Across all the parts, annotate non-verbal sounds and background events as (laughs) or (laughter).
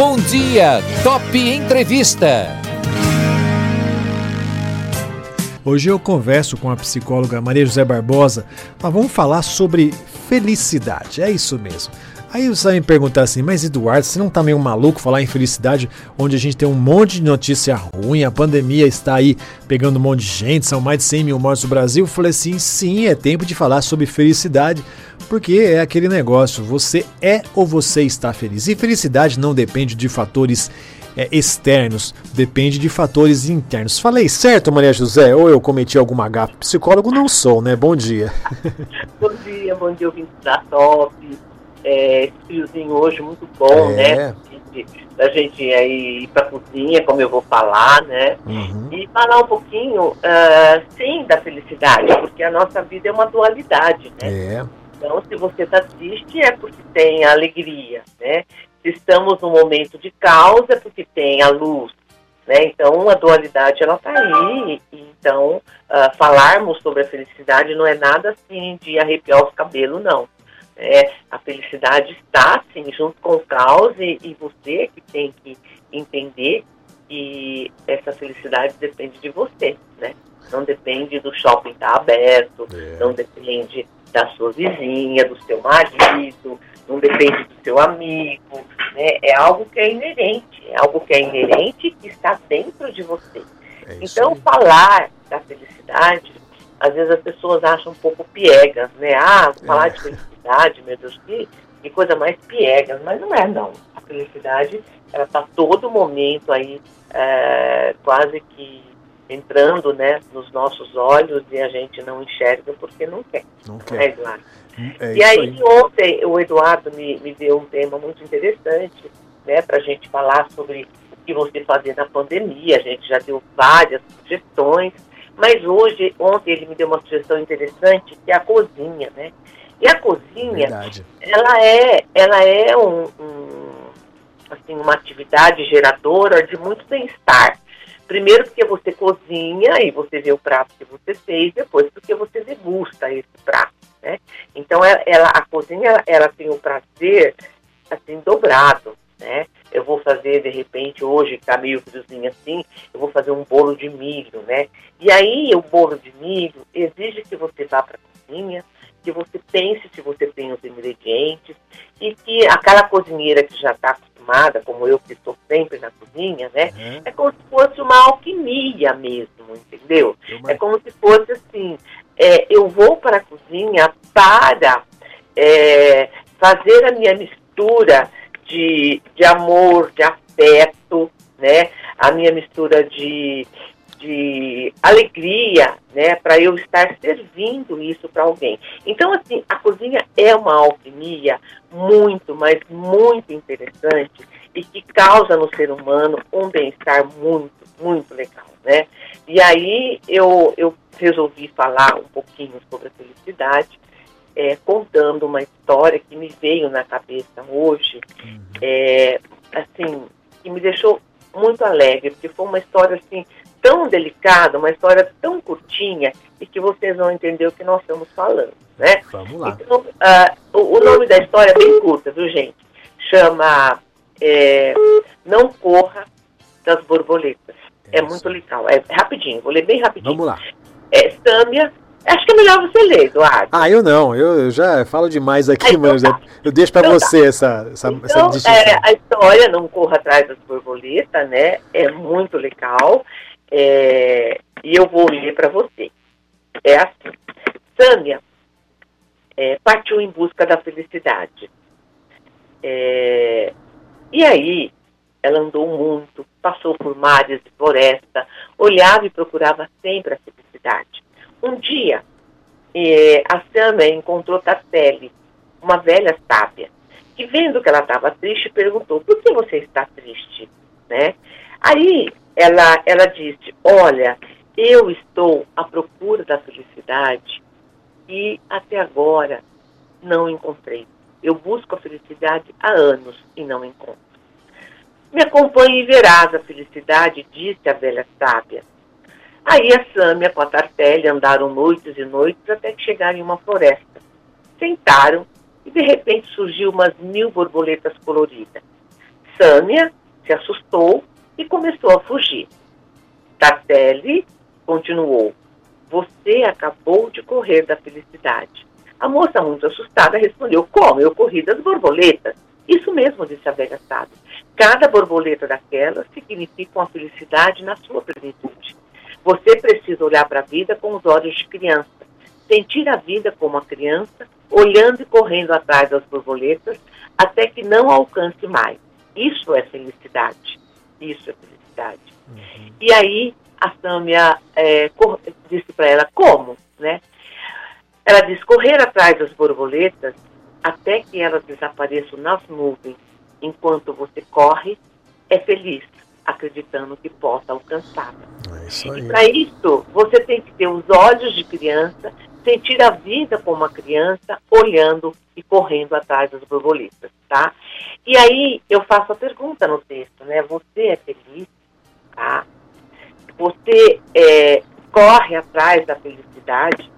Bom dia, Top Entrevista. Hoje eu converso com a psicóloga Maria José Barbosa, mas vamos falar sobre felicidade. É isso mesmo. Aí você vai me perguntar assim, mas Eduardo, você não tá meio maluco falar em felicidade, onde a gente tem um monte de notícia ruim, a pandemia está aí pegando um monte de gente, são mais de 100 mil mortos no Brasil? Eu falei assim, sim, é tempo de falar sobre felicidade, porque é aquele negócio, você é ou você está feliz. E felicidade não depende de fatores é, externos, depende de fatores internos. Falei certo, Maria José? Ou eu cometi alguma gafa? Psicólogo não sou, né? Bom dia. (laughs) bom dia, bom dia, ouvinte da Top é, esse friozinho hoje muito bom, é. né? Da gente aí ir pra cozinha, como eu vou falar, né? Uhum. E falar um pouquinho, uh, sim, da felicidade, porque a nossa vida é uma dualidade, né? É. Então, se você está triste, é porque tem alegria, né? Se estamos num momento de caos, é porque tem a luz, né? Então, a dualidade, ela está aí. Então, uh, falarmos sobre a felicidade não é nada assim de arrepiar os cabelos, não. É, a felicidade está, sim, junto com o caos e, e você que tem que entender que essa felicidade depende de você, né? Não depende do shopping estar tá aberto, é. não depende da sua vizinha, do seu marido, não depende do seu amigo, né? É algo que é inerente, é algo que é inerente que está dentro de você. É então, aí. falar da felicidade, às vezes as pessoas acham um pouco piegas, né? Ah, falar é. de felicidade meu Deus, que, que coisa mais piega, mas não é não. A felicidade, ela está todo momento aí, é, quase que entrando, né, nos nossos olhos e a gente não enxerga porque não quer. Não quer. É, Eduardo? É e aí, aí, ontem o Eduardo me, me deu um tema muito interessante, né, para a gente falar sobre o que você fazia na pandemia. A gente já deu várias sugestões, mas hoje, ontem ele me deu uma sugestão interessante que é a cozinha, né? E a cozinha, Verdade. ela é, ela é um, um, assim, uma atividade geradora de muito bem-estar. Primeiro porque você cozinha e você vê o prato que você fez, depois porque você degusta esse prato, né? Então ela, ela a cozinha ela, ela tem um prazer assim dobrado, né? Eu vou fazer de repente hoje que tá meio friozinho assim, eu vou fazer um bolo de milho, né? E aí o bolo de milho exige que você vá para a cozinha, que você pense se você tem os ingredientes e que aquela cozinheira que já está acostumada, como eu que estou sempre na cozinha, né? Uhum. É como se fosse uma alquimia mesmo, entendeu? É como se fosse assim, é, eu vou para a cozinha para é, fazer a minha mistura de, de amor, de afeto, né? A minha mistura de de alegria, né, para eu estar servindo isso para alguém. Então, assim, a cozinha é uma alquimia muito, mas muito interessante e que causa no ser humano um bem-estar muito, muito legal, né? E aí eu, eu resolvi falar um pouquinho sobre a felicidade, é, contando uma história que me veio na cabeça hoje, uhum. é, assim, que me deixou muito alegre, porque foi uma história assim tão delicada, uma história tão curtinha e que vocês vão entender o que nós estamos falando, né? Vamos lá. Então, uh, o, o, nome da história é bem curta, viu, gente? Chama é, Não Corra das Borboletas. É, é muito legal. É rapidinho, vou ler bem rapidinho. Vamos lá. É Sâmia. Acho que é melhor você ler, Eduardo. Ah, eu não. Eu, eu já falo demais aqui, então, mas tá. eu deixo para então, tá. você tá. essa, essa, então, essa é, a história Não Corra Atrás das Borboletas, né? É muito legal. É, e eu vou ler para você. É assim. Sâmia é, partiu em busca da felicidade. É, e aí, ela andou muito, passou por mares e floresta, olhava e procurava sempre a felicidade. Um dia, é, a Sâmia encontrou Tartelli, uma velha sábia, que vendo que ela estava triste, perguntou, por que você está triste? Né? Aí ela, ela disse: Olha, eu estou à procura da felicidade e até agora não encontrei. Eu busco a felicidade há anos e não encontro. Me acompanhe e verás a felicidade, disse a velha sábia. Aí a Sâmia com a Tartelli andaram noites e noites até que chegaram em uma floresta. Sentaram e de repente surgiu umas mil borboletas coloridas. Sâmia se assustou e começou a fugir. Tartelli continuou: Você acabou de correr da felicidade. A moça, muito assustada, respondeu: Como? Eu corri das borboletas. Isso mesmo, disse a velha sábia. Cada borboleta daquela significa uma felicidade na sua plenitude. Você precisa olhar para a vida com os olhos de criança, sentir a vida como uma criança, olhando e correndo atrás das borboletas até que não alcance mais. Isso é felicidade. Isso é felicidade. Uhum. E aí a Sâmia é, disse para ela como, né? Ela diz correr atrás das borboletas até que elas desapareçam nas nuvens. Enquanto você corre, é feliz, acreditando que possa alcançá-la. É e para isso, você tem que ter os olhos de criança, sentir a vida como uma criança, olhando e correndo atrás das borboletas, tá? E aí eu faço a pergunta no texto, né? Você é feliz, tá? Você é, corre atrás da felicidade?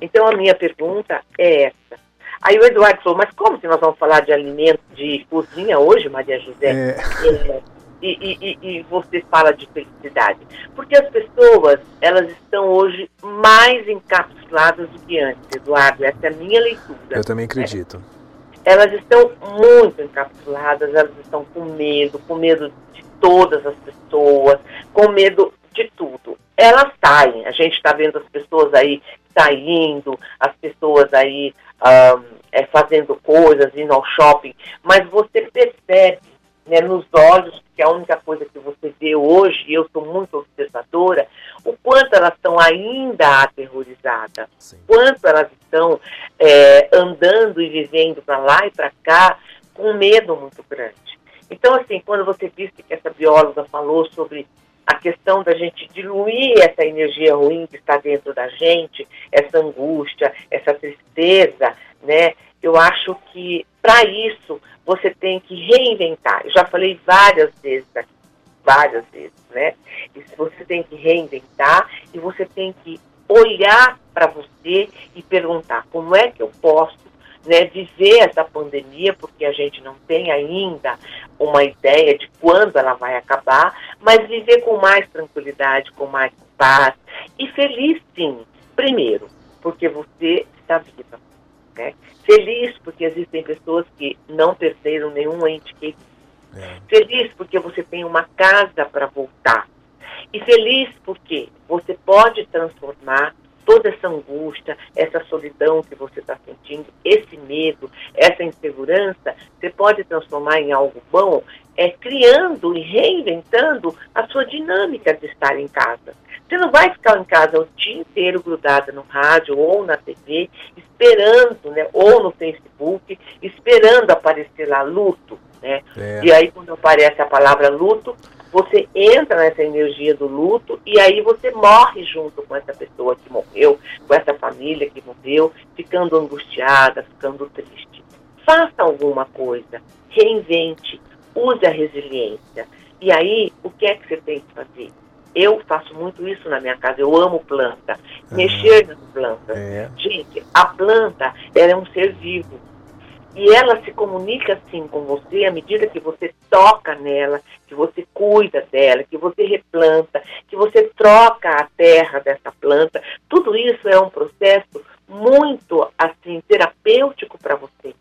Então a minha pergunta é essa. Aí o Eduardo falou, mas como se nós vamos falar de alimento, de cozinha hoje, Maria José? É. É, e, e, e, você fala de felicidade. Porque as pessoas, elas estão hoje mais encapsuladas do que antes, Eduardo. Essa é a minha leitura. Eu também acredito. Né? Elas estão muito encapsuladas, elas estão com medo, com medo de todas as pessoas, com medo de tudo. Elas saem, a gente está vendo as pessoas aí saindo, as pessoas aí um, é, fazendo coisas, indo ao shopping, mas você percebe né, nos olhos, que é a única coisa que você vê hoje, e eu sou muito observadora, o quanto elas estão ainda aterrorizadas, Sim. quanto elas estão é, andando e vivendo para lá e para cá com medo muito grande. Então, assim, quando você disse que essa bióloga falou sobre a questão da gente diluir essa energia ruim que está dentro da gente, essa angústia, essa tristeza, né? Eu acho que para isso você tem que reinventar. Eu já falei várias vezes aqui, várias vezes, né? Você tem que reinventar e você tem que olhar para você e perguntar como é que eu posso né, viver essa pandemia, porque a gente não tem ainda uma ideia de quando ela vai acabar, mas viver com mais tranquilidade, com mais paz e feliz sim. Primeiro, porque você está viva. Né? Feliz porque existem pessoas que não perderam nenhum ente querido. É. Feliz porque você tem uma casa para voltar. E feliz porque você pode transformar toda essa angústia, essa solidão que você está sentindo, esse medo, essa insegurança, você pode transformar em algo bom, é criando e reinventando a sua dinâmica de estar em casa. Você não vai ficar em casa o dia inteiro grudada no rádio ou na TV, esperando, né, ou no Facebook, esperando aparecer lá luto, né? É. E aí quando aparece a palavra luto, você entra nessa energia do luto e aí você morre junto com essa pessoa que morreu, com essa família que morreu, ficando angustiada, ficando triste. Faça alguma coisa, reinvente, use a resiliência. E aí, o que é que você tem que fazer? Eu faço muito isso na minha casa, eu amo planta, mexer nas plantas. É. Gente, a planta, ela é um ser vivo e ela se comunica assim com você à medida que você toca nela, que você cuida dela, que você replanta, que você troca a terra dessa planta. Tudo isso é um processo muito assim terapêutico para você.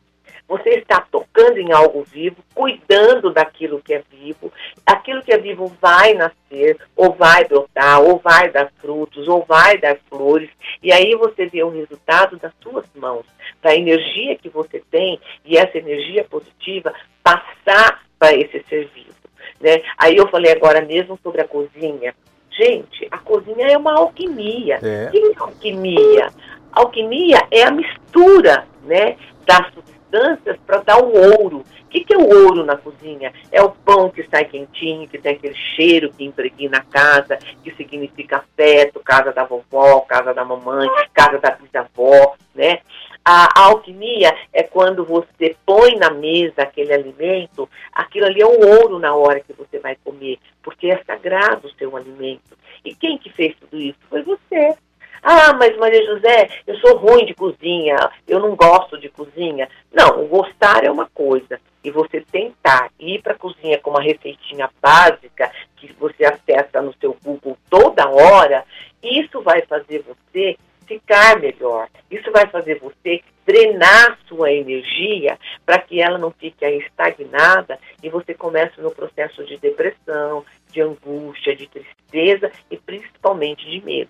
Você está tocando em algo vivo, cuidando daquilo que é vivo. Aquilo que é vivo vai nascer, ou vai brotar, ou vai dar frutos, ou vai dar flores. E aí você vê o resultado das suas mãos, da energia que você tem e essa energia positiva passar para esse ser vivo. Né? Aí eu falei agora mesmo sobre a cozinha. Gente, a cozinha é uma alquimia. É. que é alquimia? Alquimia é a mistura né, das substâncias para dar o ouro. O que, que é o ouro na cozinha? É o pão que sai quentinho, que tem aquele cheiro que impregna a casa, que significa afeto, casa da vovó, casa da mamãe, casa da bisavó, né? A alquimia é quando você põe na mesa aquele alimento, aquilo ali é um ouro na hora que você vai comer, porque é sagrado o seu alimento. E quem que fez tudo isso? Foi você. Ah, mas Maria José, eu sou ruim de cozinha, eu não gosto de cozinha. Não, gostar é uma coisa, e você tentar ir para a cozinha com uma receitinha básica que você acessa no seu Google toda hora, isso vai fazer você ficar melhor. Isso vai fazer você drenar sua energia para que ela não fique estagnada e você comece no processo de depressão, de angústia, de tristeza e principalmente de medo.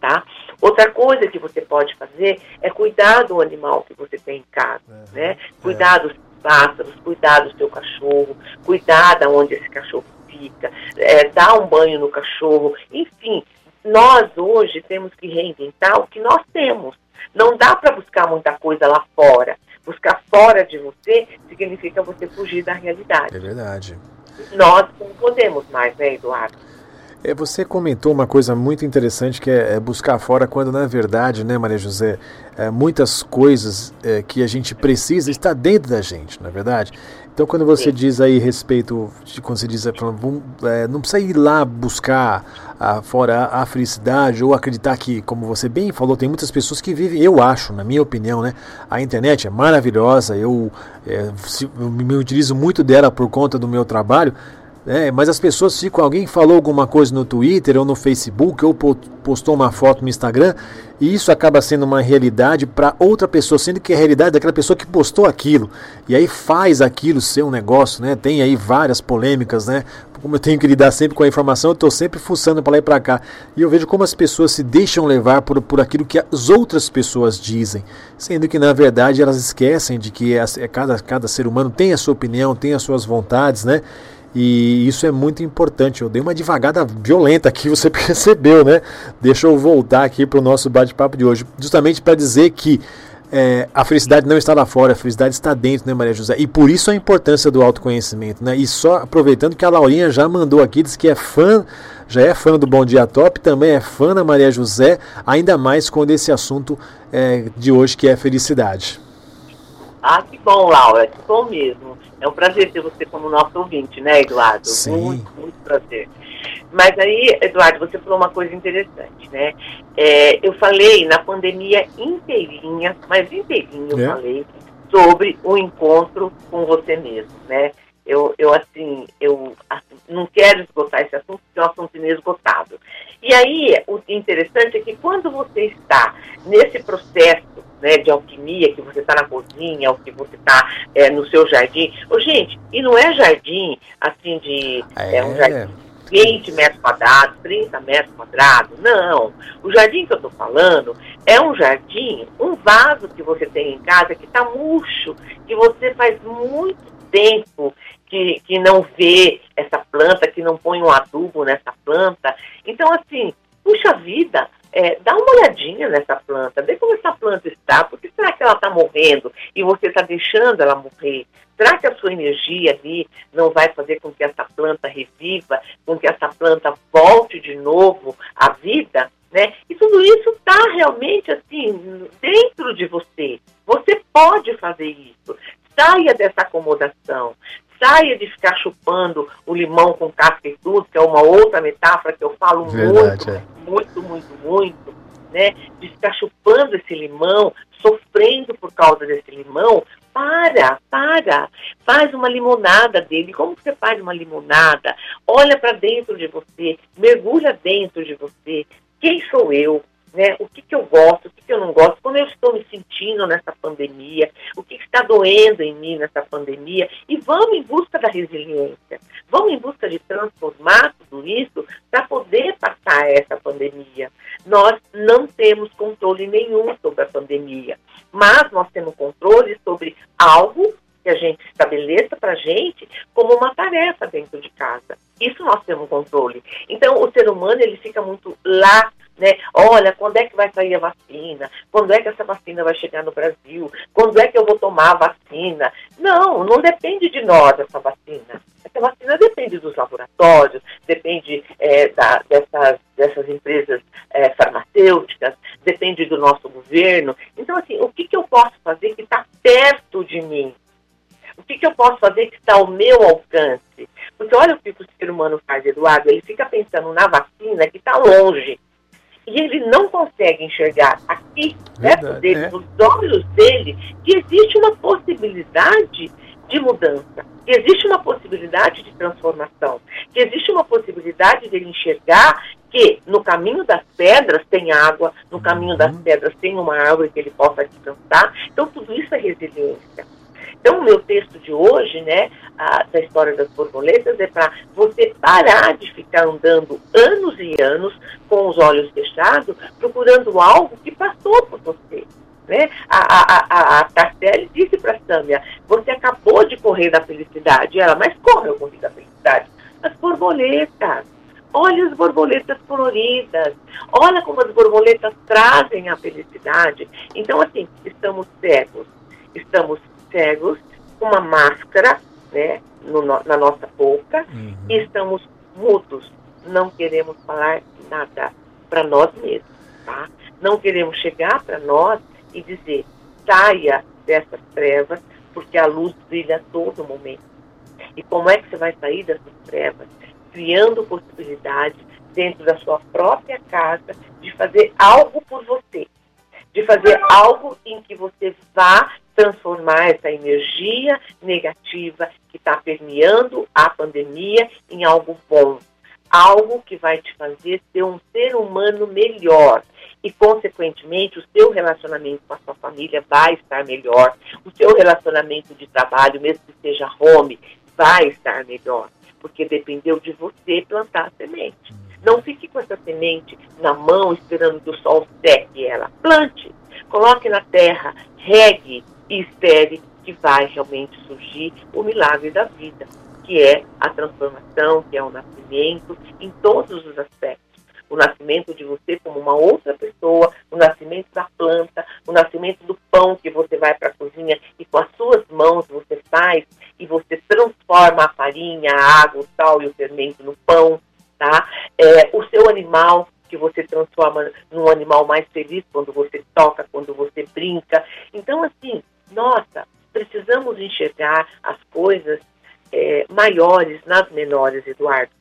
Tá? Outra coisa que você pode fazer é cuidar do animal que você tem em casa, né? Cuidar dos pássaros, cuidar do seu cachorro, cuidar de onde esse cachorro fica, é, dar um banho no cachorro, enfim, nós hoje temos que reinventar o que nós temos. Não dá para buscar muita coisa lá fora. Buscar fora de você significa você fugir da realidade. É verdade. Nós não podemos mais, né, Eduardo? É, você comentou uma coisa muito interessante que é, é, buscar fora, quando na verdade, né, Maria José, é, muitas coisas é, que a gente precisa está dentro da gente, na é verdade. Então, quando você Sim. diz aí respeito, quando você diz, é, não precisa ir lá buscar a, fora a, felicidade ou acreditar que, como você bem falou, tem muitas pessoas que vivem, eu acho, na minha opinião, né? A internet é maravilhosa, eu, é, se, eu me utilizo muito dela por conta do meu trabalho, é, mas as pessoas ficam, alguém falou alguma coisa no Twitter ou no Facebook ou postou uma foto no Instagram e isso acaba sendo uma realidade para outra pessoa, sendo que é a realidade daquela pessoa que postou aquilo. E aí faz aquilo ser um negócio, né? Tem aí várias polêmicas, né? Como eu tenho que lidar sempre com a informação, eu estou sempre fuçando para lá e para cá. E eu vejo como as pessoas se deixam levar por, por aquilo que as outras pessoas dizem, sendo que na verdade elas esquecem de que é, cada, cada ser humano tem a sua opinião, tem as suas vontades, né? E isso é muito importante. Eu dei uma devagada violenta aqui, (laughs) você percebeu, né? Deixa eu voltar aqui para o nosso bate-papo de hoje, justamente para dizer que é, a felicidade não está lá fora, a felicidade está dentro, né, Maria José? E por isso a importância do autoconhecimento, né? E só aproveitando que a Laurinha já mandou aqui, diz que é fã, já é fã do Bom Dia Top, também é fã da Maria José, ainda mais quando esse assunto é, de hoje que é felicidade. Ah, que bom, Laura, que bom mesmo. É um prazer ter você como nosso ouvinte, né, Eduardo? Sim. Muito, muito prazer. Mas aí, Eduardo, você falou uma coisa interessante, né? É, eu falei na pandemia inteirinha, mas inteirinho é. eu falei sobre o encontro com você mesmo, né? Eu, eu assim, eu assim, não quero esgotar esse assunto, porque é um assunto inesgotável. E aí, o interessante é que quando você está nesse processo né, de alquimia, que você está na cozinha, ou que você está é, no seu jardim. Ô, gente, e não é jardim assim de. É, é um jardim 20 metros quadrados, 30 metros quadrados. Não. O jardim que eu estou falando é um jardim, um vaso que você tem em casa que está murcho, que você faz muito tempo que, que não vê essa planta, que não põe um adubo nessa planta. Então, assim, puxa vida, é, dá uma olhadinha nessa planta, vê como essa planta está, porque será que ela está morrendo e você está deixando ela morrer? Será que a sua energia ali não vai fazer com que essa planta reviva, com que essa planta volte de novo à vida? Né? E tudo isso está realmente assim dentro de você. Você pode fazer isso. Saia dessa acomodação saia de ficar chupando o limão com casca e tudo, que é uma outra metáfora que eu falo Verdade, muito, é. muito, muito, muito, né? De ficar chupando esse limão, sofrendo por causa desse limão, para, para, faz uma limonada dele. Como você faz uma limonada? Olha para dentro de você, mergulha dentro de você. Quem sou eu? Né? O que, que eu gosto, o que, que eu não gosto, como eu estou me sentindo nessa pandemia, o que, que está doendo em mim nessa pandemia, e vamos em busca da resiliência, vamos em busca de transformar tudo isso para poder passar essa pandemia. Nós não temos controle nenhum sobre a pandemia, mas nós temos controle sobre algo que a gente estabeleça para a gente como uma tarefa dentro de casa. Isso nós temos controle. Então, o ser humano ele fica muito lá né? Olha, quando é que vai sair a vacina? Quando é que essa vacina vai chegar no Brasil? Quando é que eu vou tomar a vacina? Não, não depende de nós essa vacina. Essa vacina depende dos laboratórios, depende é, da, dessas, dessas empresas é, farmacêuticas, depende do nosso governo. Então, assim, o que, que eu posso fazer que está perto de mim? O que, que eu posso fazer que está ao meu alcance? Porque olha o que o ser humano faz, Eduardo, ele fica pensando na vacina que está longe e ele não consegue enxergar aqui, perto dele, é. nos olhos dele, que existe uma possibilidade de mudança. que existe uma possibilidade de transformação, que existe uma possibilidade dele enxergar que no caminho das pedras tem água, no caminho das uhum. pedras tem uma árvore que ele possa descansar. Então, tudo isso é resiliência. Então, o meu texto de hoje, né, a, da história das borboletas, é para você parar de ficar andando anos e anos com os olhos fechados, procurando algo que passou por você. Né? A, a, a, a disse para Sâmia, você acabou de correr da felicidade. Ela, mas como eu corri da felicidade? As borboletas. Olha as borboletas coloridas. Olha como as borboletas trazem a felicidade. Então, assim, estamos cegos. Estamos cegos, uma máscara né, no, na nossa boca, uhum. e estamos mudos. Não queremos falar nada para nós mesmos. Tá? Não queremos chegar para nós e dizer, saia dessas trevas, porque a luz brilha a todo momento. E como é que você vai sair dessas trevas? Criando possibilidades dentro da sua própria casa de fazer algo por você. De fazer algo em que você vá transformar essa energia negativa que está permeando a pandemia em algo bom. Algo que vai te fazer ser um ser humano melhor, e, consequentemente, o seu relacionamento com a sua família vai estar melhor, o seu relacionamento de trabalho, mesmo que seja home, vai estar melhor, porque dependeu de você plantar a semente. Não fique com essa semente na mão esperando que o sol seque ela. Plante, coloque na terra, regue e espere que vai realmente surgir o milagre da vida, que é a transformação, que é o nascimento, em todos os aspectos o nascimento de você como uma outra pessoa, o nascimento da planta, o nascimento do pão que você vai para a cozinha e com as suas mãos você faz e você transforma a farinha, a água, o sal e o fermento no pão, tá? É, o seu animal que você transforma num animal mais feliz quando você toca, quando você brinca. Então, assim, nossa, precisamos enxergar as coisas é, maiores nas menores, Eduardo.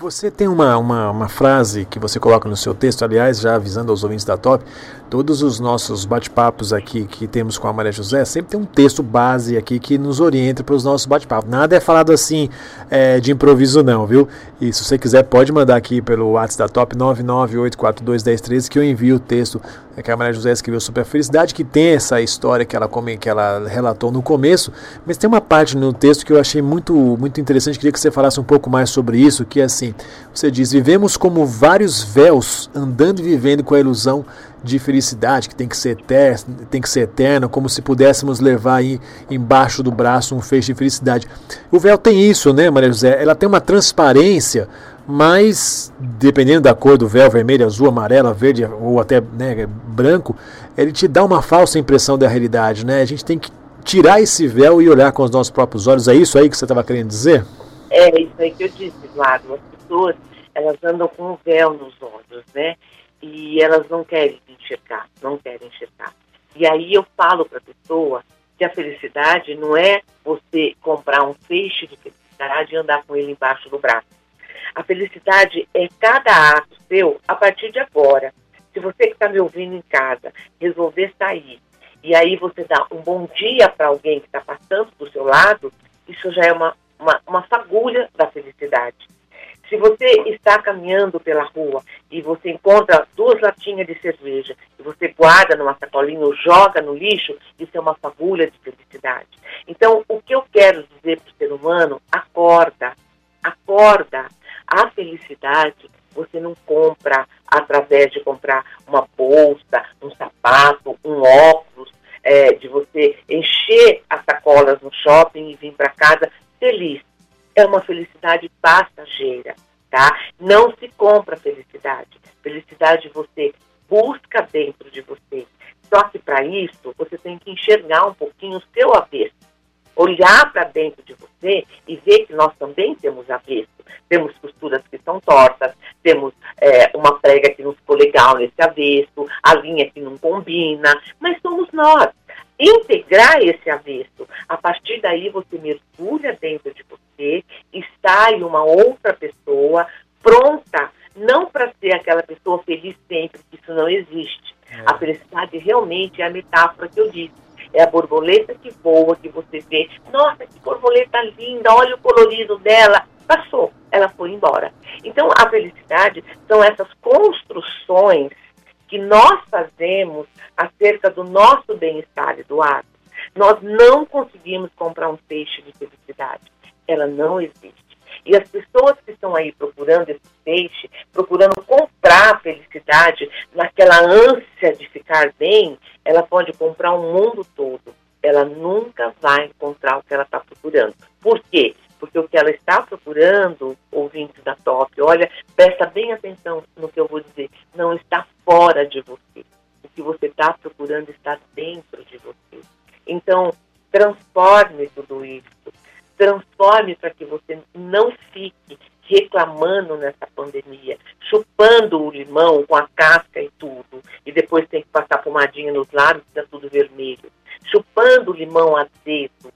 Você tem uma, uma, uma, frase que você coloca no seu texto, aliás, já avisando aos ouvintes da Top, todos os nossos bate-papos aqui que temos com a Maria José, sempre tem um texto base aqui que nos orienta para os nossos bate-papos. Nada é falado assim é, de improviso não, viu? E se você quiser, pode mandar aqui pelo WhatsApp da Top 998421013 que eu envio o texto que a Maria José escreveu sobre a felicidade, que tem essa história que ela, que ela relatou no começo, mas tem uma parte no texto que eu achei muito, muito interessante, queria que você falasse um pouco mais sobre isso, que é assim, você diz, vivemos como vários véus, andando e vivendo com a ilusão de felicidade, que tem que ser eterno, tem que ser eterno, como se pudéssemos levar aí embaixo do braço um feixe de felicidade. O véu tem isso, né, Maria José? Ela tem uma transparência, mas dependendo da cor do véu, vermelho, azul, amarelo, verde ou até né, branco, ele te dá uma falsa impressão da realidade, né? A gente tem que tirar esse véu e olhar com os nossos próprios olhos. É isso aí que você estava querendo dizer? É isso aí que eu disse, Eduardo. As pessoas, elas andam com um véu nos olhos, né? E elas não querem enxergar, não querem enxergar. E aí eu falo para a pessoa que a felicidade não é você comprar um feixe de felicidade e andar com ele embaixo do braço. A felicidade é cada ato seu a partir de agora. Se você que está me ouvindo em casa resolver sair e aí você dá um bom dia para alguém que está passando do seu lado, isso já é uma, uma, uma fagulha da felicidade. Se você está caminhando pela rua e você encontra duas latinhas de cerveja e você guarda numa sacolinha ou joga no lixo, isso é uma fagulha de felicidade. Então, o que eu quero dizer para o ser humano, acorda, acorda. A felicidade você não compra através de comprar uma bolsa, um sapato, um óculos, é, de você encher as sacolas no shopping e vir para casa feliz é uma felicidade passageira, tá? Não se compra felicidade. Felicidade você busca dentro de você. Só que para isso você tem que enxergar um pouquinho o seu avesso. Olhar para dentro de você e ver que nós também temos avesso. Temos costuras que são tortas, temos é, uma prega que não ficou legal nesse avesso, a linha que não combina, mas somos nós. Integrar esse avesso. A partir daí você mergulha dentro de você e sai uma outra pessoa pronta, não para ser aquela pessoa feliz sempre, que isso não existe. É. A felicidade realmente é a metáfora que eu disse. É a borboleta que voa, que você vê, nossa, que borboleta linda, olha o colorido dela. Passou, ela foi embora. Então, a felicidade são essas construções que nós fazemos acerca do nosso bem-estar, Eduardo. Nós não conseguimos comprar um peixe de felicidade. Ela não existe. E as pessoas que estão aí procurando esse peixe, procurando comprar a felicidade, naquela ânsia de ficar bem, ela pode comprar o um mundo todo. Ela nunca vai encontrar o que ela está procurando. Por quê? Porque o que ela está procurando, ouvinte da top, olha, presta bem atenção no que eu vou dizer, não está fora de você. O que você está procurando está dentro de você. Então, transforme tudo isso. Transforme para que você não fique reclamando nessa pandemia, chupando o limão com a casca e tudo, e depois tem que passar pomadinha nos lábios, fica tudo vermelho. Chupando o limão a dedo,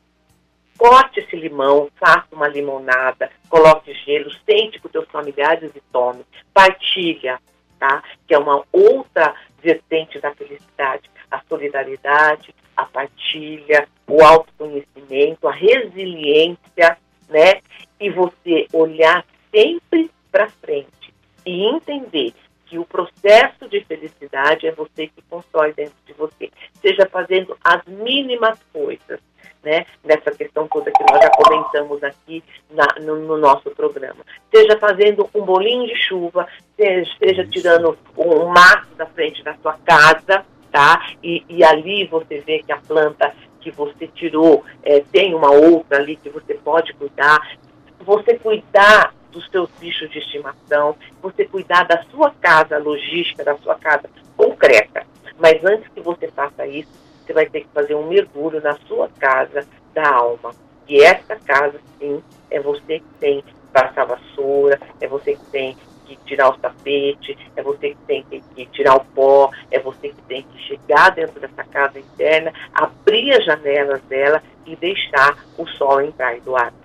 corte esse limão, faça uma limonada, coloque gelo, sente com os seus familiares e tome. Partilha, tá? Que é uma outra vertente da felicidade. A solidariedade, a partilha, o autoconhecimento, a resiliência, né? E você olhar sempre para frente e entender que o processo de felicidade é você que constrói dentro de você, seja fazendo as mínimas coisas, né, nessa questão toda que nós já comentamos aqui na, no, no, nosso programa. Seja fazendo um bolinho de chuva, seja, seja tirando um mato da frente da sua casa, tá? E, e ali você vê que a planta que você tirou é, tem uma outra ali que você pode cuidar. Você cuidar dos seus bichos de estimação, você cuidar da sua casa logística, da sua casa concreta. Mas antes que você faça isso, você vai ter que fazer um mergulho na sua casa da alma. E essa casa, sim, é você que tem que passar a vassoura, é você que tem que tirar o tapete, é você que tem que, que, tirar o pó, é você que tem que chegar dentro dessa casa interna, abrir as janelas dela e deixar o sol entrar, Eduardo.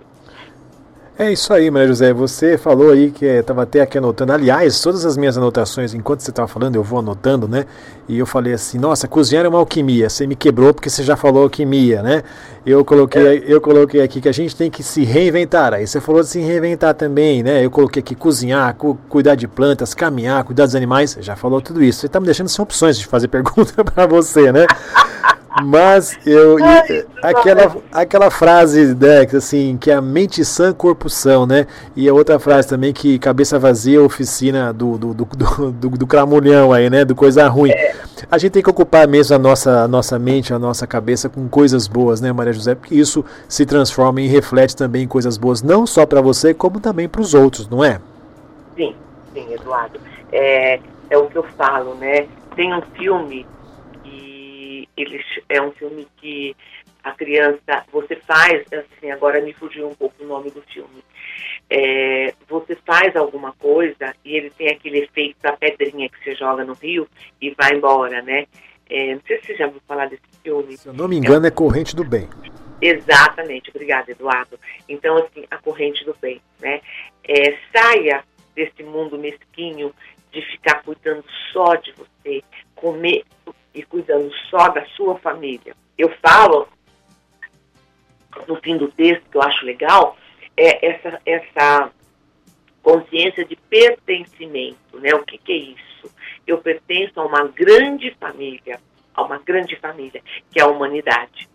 É isso aí, Maria José. Você falou aí que estava até aqui anotando. Aliás, todas as minhas anotações, enquanto você estava falando, eu vou anotando, né? E eu falei assim: nossa, cozinhar é uma alquimia. Você me quebrou porque você já falou alquimia, né? Eu coloquei, eu coloquei aqui que a gente tem que se reinventar. Aí você falou de se reinventar também, né? Eu coloquei aqui cozinhar, cu cuidar de plantas, caminhar, cuidar dos animais. Já falou tudo isso. Você está me deixando sem opções de fazer (laughs) pergunta para você, né? Mas eu. Ai, aquela, aquela frase, né, assim, que é a mente sã, corpo são, né? E a outra frase também que cabeça vazia, oficina do, do, do, do, do, do cramulhão aí, né? Do coisa ruim. É. A gente tem que ocupar mesmo a nossa, a nossa mente, a nossa cabeça com coisas boas, né, Maria José? Porque isso se transforma e reflete também em coisas boas, não só para você, como também para os outros, não é? Sim, sim, Eduardo. É, é o que eu falo, né? Tem um filme eles é um filme que a criança você faz assim agora me fugiu um pouco o nome do filme. É, você faz alguma coisa e ele tem aquele efeito da pedrinha que você joga no rio e vai embora né? É, não sei se você já ouviu falar desse filme. Se eu não me engano é, é corrente do bem. Exatamente. Obrigada Eduardo. Então assim a corrente do bem né? É, saia desse mundo mesquinho de ficar cuidando só de você comer e cuidando só da sua família. Eu falo, no fim do texto, que eu acho legal, é essa, essa consciência de pertencimento, né? O que, que é isso? Eu pertenço a uma grande família, a uma grande família, que é a humanidade.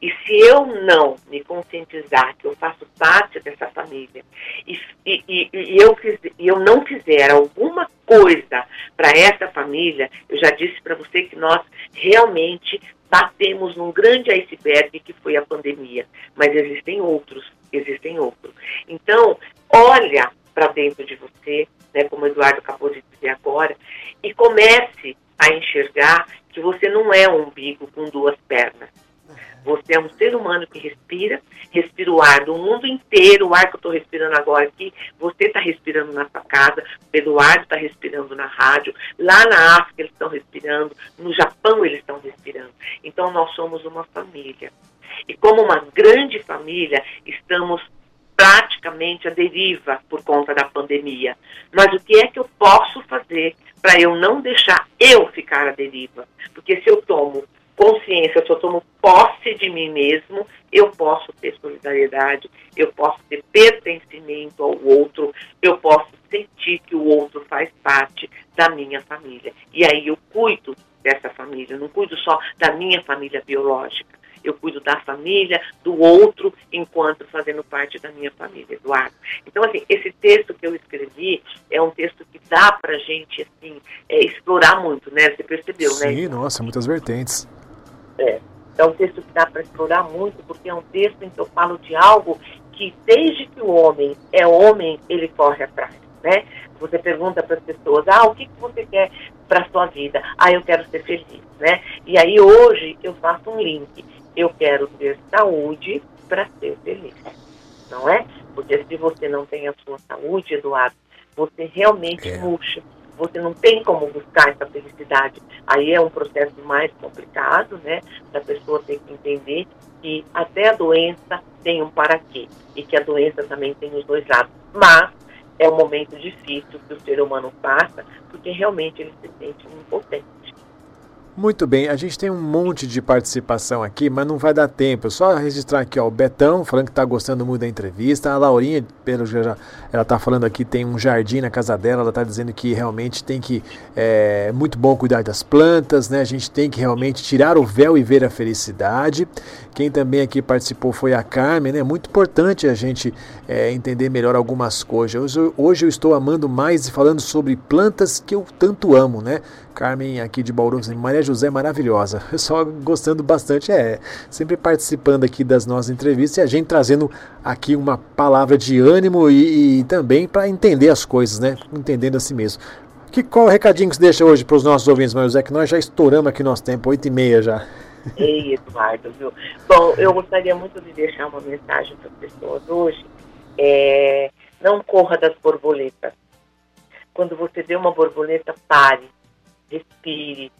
E se eu não me conscientizar que eu faço parte dessa família e, e, e, eu, e eu não fizer alguma coisa para essa família, eu já disse para você que nós realmente batemos num grande iceberg que foi a pandemia. Mas existem outros, existem outros. Então, olha para dentro de você, né, como o Eduardo acabou de dizer agora, e comece a enxergar que você não é um umbigo com duas pernas você é um ser humano que respira, respira o ar do mundo inteiro, o ar que eu estou respirando agora aqui, você está respirando na sua casa, o Eduardo está respirando na rádio, lá na África eles estão respirando, no Japão eles estão respirando. Então nós somos uma família. E como uma grande família, estamos praticamente à deriva por conta da pandemia. Mas o que é que eu posso fazer para eu não deixar eu ficar à deriva? Porque se eu tomo consciência, se eu tomo posse de mim mesmo, eu posso ter solidariedade, eu posso ter pertencimento ao outro, eu posso sentir que o outro faz parte da minha família. E aí eu cuido dessa família, não cuido só da minha família biológica, eu cuido da família, do outro, enquanto fazendo parte da minha família, Eduardo. Então, assim, esse texto que eu escrevi é um texto que dá pra gente, assim, é, explorar muito, né? Você percebeu, Sim, né? Sim, nossa, muitas vertentes. É. É um texto que dá para explorar muito, porque é um texto em que eu falo de algo que, desde que o homem é homem, ele corre atrás, né? Você pergunta para as pessoas, ah, o que, que você quer para a sua vida? Ah, eu quero ser feliz, né? E aí hoje eu faço um link. Eu quero ter saúde para ser feliz, não é? Porque se você não tem a sua saúde, Eduardo, você realmente é. murcha você não tem como buscar essa felicidade. Aí é um processo mais complicado, né? Da pessoa ter que entender que até a doença tem um para quê e que a doença também tem os dois lados. Mas é um momento difícil que o ser humano passa, porque realmente ele se sente impotente. Muito bem, a gente tem um monte de participação aqui, mas não vai dar tempo. só registrar aqui ó, o Betão falando que está gostando muito da entrevista. A Laurinha, pelo já, ela está falando aqui, tem um jardim na casa dela. Ela está dizendo que realmente tem que é muito bom cuidar das plantas, né? A gente tem que realmente tirar o véu e ver a felicidade. Quem também aqui participou foi a Carmen, né? Muito importante a gente é, entender melhor algumas coisas. Hoje, hoje eu estou amando mais e falando sobre plantas que eu tanto amo, né? Carmen aqui de Bauru, Maria José maravilhosa. Só gostando bastante, é, sempre participando aqui das nossas entrevistas e a gente trazendo aqui uma palavra de ânimo e, e também para entender as coisas, né? Entendendo a si mesmo. Que, qual o recadinho que você deixa hoje para os nossos ouvintes, Maria José? Que nós já estouramos aqui nosso tempo, 8 e meia já. Ei, Eduardo, viu? Bom, eu gostaria muito de deixar uma mensagem para as pessoas hoje. É, não corra das borboletas. Quando você vê uma borboleta, pare respire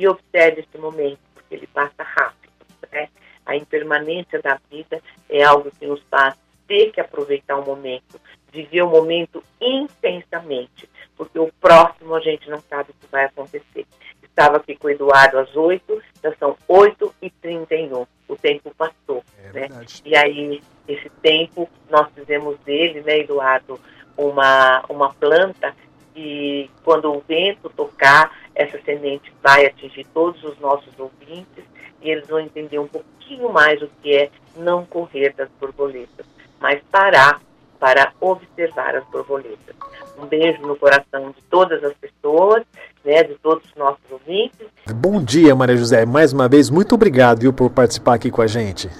e observe esse momento, porque ele passa rápido. Né? A impermanência da vida é algo que nos faz ter que aproveitar o momento, viver o momento intensamente, porque o próximo a gente não sabe o que vai acontecer. Estava aqui com o Eduardo às 8, já são 8 e 31 o tempo passou. É né? E aí, esse tempo, nós fizemos dele, né, Eduardo, uma, uma planta e quando o vento tocar, essa semente vai atingir todos os nossos ouvintes e eles vão entender um pouquinho mais o que é não correr das borboletas, mas parar para observar as borboletas. Um beijo no coração de todas as pessoas, né, de todos os nossos ouvintes. Bom dia, Maria José. Mais uma vez, muito obrigado viu, por participar aqui com a gente.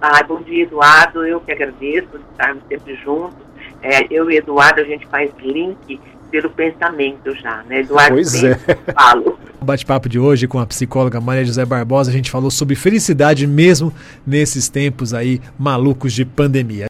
Ah, bom dia, Eduardo. Eu que agradeço por estarmos sempre juntos. É, eu e Eduardo, a gente faz link pelo pensamento já, né? Eduardo pois é. Falo. O bate-papo de hoje com a psicóloga Maria José Barbosa, a gente falou sobre felicidade mesmo nesses tempos aí malucos de pandemia.